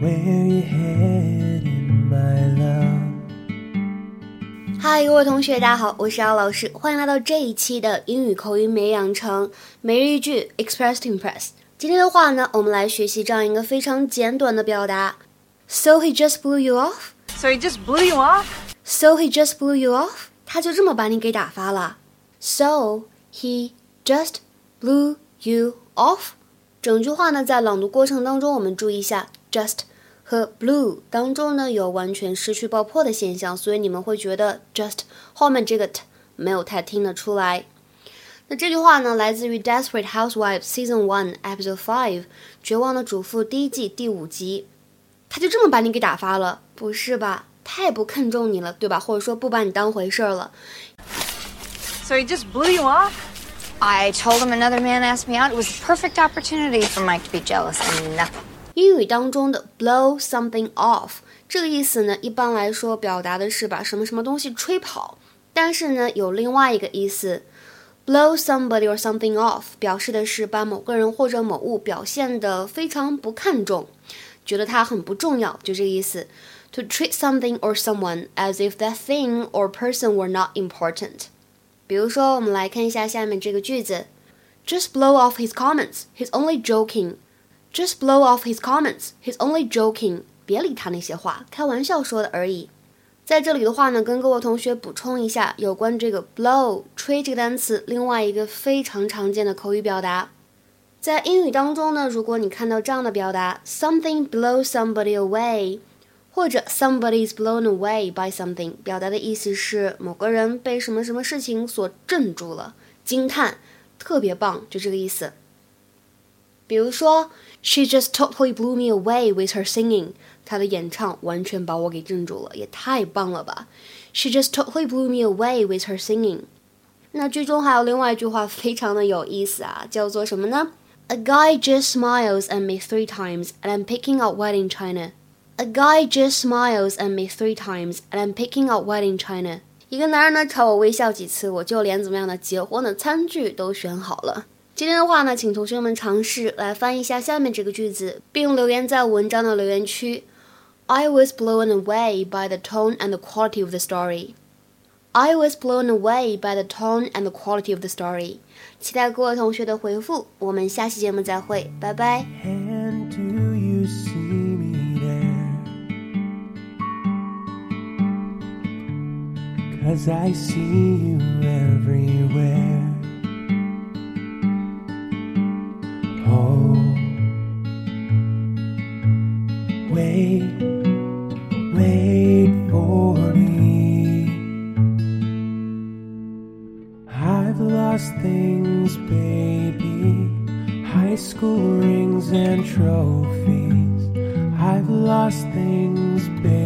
Where you headed, my love? 嗨，各位同学，大家好，我是姚老师，欢迎来到这一期的英语口语每日养成每日一句 Express to Impress。今天的话呢，我们来学习这样一个非常简短的表达。So he just blew you off. So he just blew you off? So he just blew you off. 他就这么把你给打发了。So he just blew you off. 整句话呢，在朗读过程当中，我们注意一下 just 和 blew 当中呢有完全失去爆破的现象，所以你们会觉得 just 后面这个 t 没有太听得出来。那这句话呢，来自于《Desperate Housewives》Season One Episode Five《绝望的主妇》第一季第五集。他就这么把你给打发了，不是吧？太不看重你了，对吧？或者说不把你当回事儿了。So he just blew you off. I told him another man asked me out. It was a perfect opportunity for Mike to be jealous, and nothing. 英语当中的 blow something off 这个意思呢，一般来说表达的是把什么什么东西吹跑，但是呢，有另外一个意思，blow somebody or something off 表示的是把某个人或者某物表现得非常不看重，觉得它很不重要，就这个意思。To treat something or someone as if that thing or person were not important。比如说，我们来看一下下面这个句子：Just blow off his comments. He's only joking. Just blow off his comments. He's only joking. 别理他那些话，开玩笑说的而已。在这里的话呢，跟各位同学补充一下有关这个 blow 吹这个单词，另外一个非常常见的口语表达。在英语当中呢，如果你看到这样的表达，something blows somebody away。或者 somebody is blown away by something，表达的意思是某个人被什么什么事情所镇住了，惊叹，特别棒，就这个意思。比如说，She just totally blew me away with her singing，她的演唱完全把我给镇住了，也太棒了吧！She just totally blew me away with her singing。那剧中还有另外一句话非常的有意思啊，叫做什么呢？A guy just smiles at me three times, and I'm picking out white in China. A guy just smiles at me three times, and I'm picking out white in China. 一个男人呢朝我微笑几次，我就连怎么样的结婚的餐具都选好了。 今天的话呢，请同学们尝试来翻译一下下面这个句子，并留言在文章的留言区。I was blown away by the tone and the quality of the story. I was blown away by the tone and the quality of the story. 期待各位同学的回复，我们下期节目再会，拜拜。And do you see me there? Cause I see you everywhere. Wait, wait for me. I've lost things, baby. High school rings and trophies. I've lost things, baby